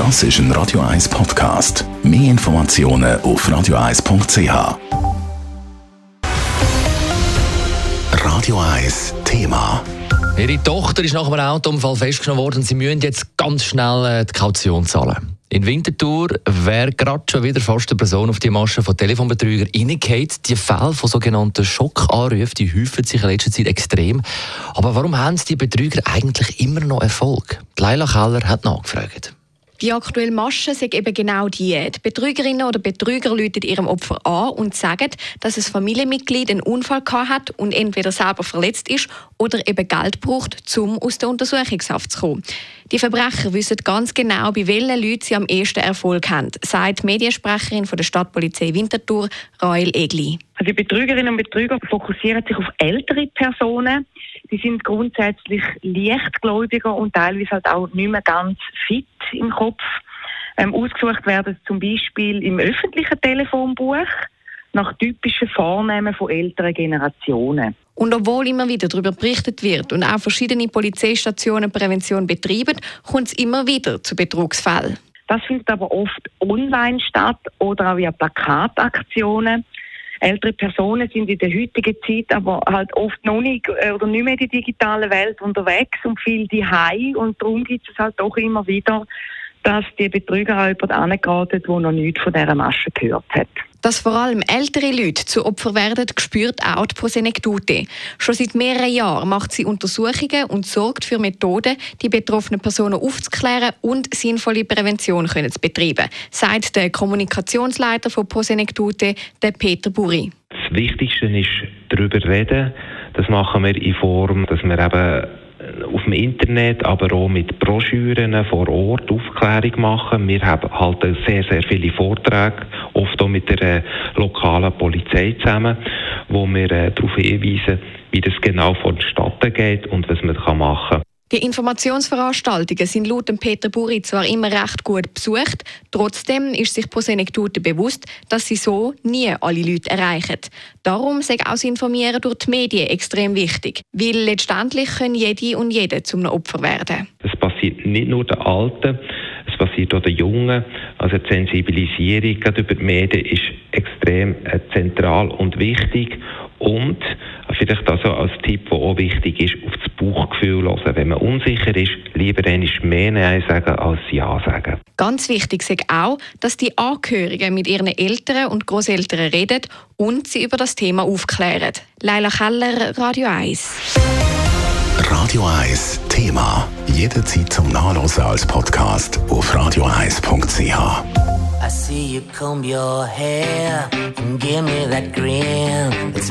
Das ist ein Radio 1 Podcast. Mehr Informationen auf radio1.ch. Radio 1 Thema. Ihre Tochter ist nach einem Autounfall festgenommen worden. Sie müssen jetzt ganz schnell äh, die Kaution zahlen. In Winterthur wäre gerade schon wieder fast eine Person auf die Masche von Telefonbetrügern reingeht. Die Fälle von sogenannten Schockanrufen, die häufen sich in letzter Zeit extrem. Aber warum haben die Betrüger eigentlich immer noch Erfolg? Leila Keller hat nachgefragt. Die aktuelle Masche sind eben genau die. Die Betrügerinnen oder Betrüger läuten ihrem Opfer an und sagen, dass ein Familienmitglied einen Unfall hat und entweder selber verletzt ist oder eben Geld braucht, um aus der Untersuchungshaft zu kommen. Die Verbrecher wissen ganz genau, bei welchen Leuten sie am ehesten Erfolg haben, sagt die Mediensprecherin von der Stadtpolizei Winterthur, Rael Egli. Also die Betrügerinnen und Betrüger fokussieren sich auf ältere Personen. Die sind grundsätzlich leichtgläubiger und teilweise halt auch nicht mehr ganz fit im Kopf. Ähm, ausgesucht werden zum Beispiel im öffentlichen Telefonbuch nach typischen Vornamen von älteren Generationen. Und obwohl immer wieder darüber berichtet wird und auch verschiedene Polizeistationen Prävention betreiben, kommt es immer wieder zu Betrugsfällen. Das findet aber oft online statt oder auch via Plakataktionen. Ältere Personen sind in der heutigen Zeit aber halt oft noch nicht äh, oder nicht mehr in der digitalen Welt unterwegs und viel die und darum gibt es halt doch immer wieder, dass die Betrüger auch jemand angeraten, der noch nichts von dieser Masche gehört hat. Dass vor allem ältere Leute zu Opfer werden, spürt auch die Prosenektute. Schon seit mehreren Jahren macht sie Untersuchungen und sorgt für Methoden, die betroffenen Personen aufzuklären und sinnvolle Prävention können zu betreiben, sagt der Kommunikationsleiter von Prosenektute, der Peter Buri. Das Wichtigste ist darüber reden. Das machen wir in Form, dass wir eben auf dem Internet, aber auch mit Broschüren vor Ort Aufklärung machen. Wir haben halt sehr, sehr viele Vorträge, oft auch mit der äh, lokalen Polizei zusammen, wo wir äh, darauf hinweisen, wie das genau vonstatten geht und was man machen kann. Die Informationsveranstaltungen sind laut Peter Buri zwar immer recht gut besucht, trotzdem ist sich Prosenektute bewusst, dass sie so nie alle Leute erreichen. Darum sei auch das Informieren durch die Medien extrem wichtig, weil letztendlich können jede und jede zum Opfer werden. Das passiert nicht nur den Alten, es passiert auch den Jungen. Also die Sensibilisierung über die Medien ist extrem äh, zentral und wichtig und vielleicht also als Tipp, der auch wichtig ist, auf das Bauchgefühl hören. Wenn man unsicher ist, lieber einmal mehr Nein sagen als Ja sagen. Ganz wichtig ist auch, dass die Angehörigen mit ihren Eltern und Großeltern reden und sie über das Thema aufklären. Leila Keller, Radio 1. Radio 1 Thema. Jederzeit zum Nachlesen als Podcast auf radio1.ch. I see you comb your hair and give me that grin. It's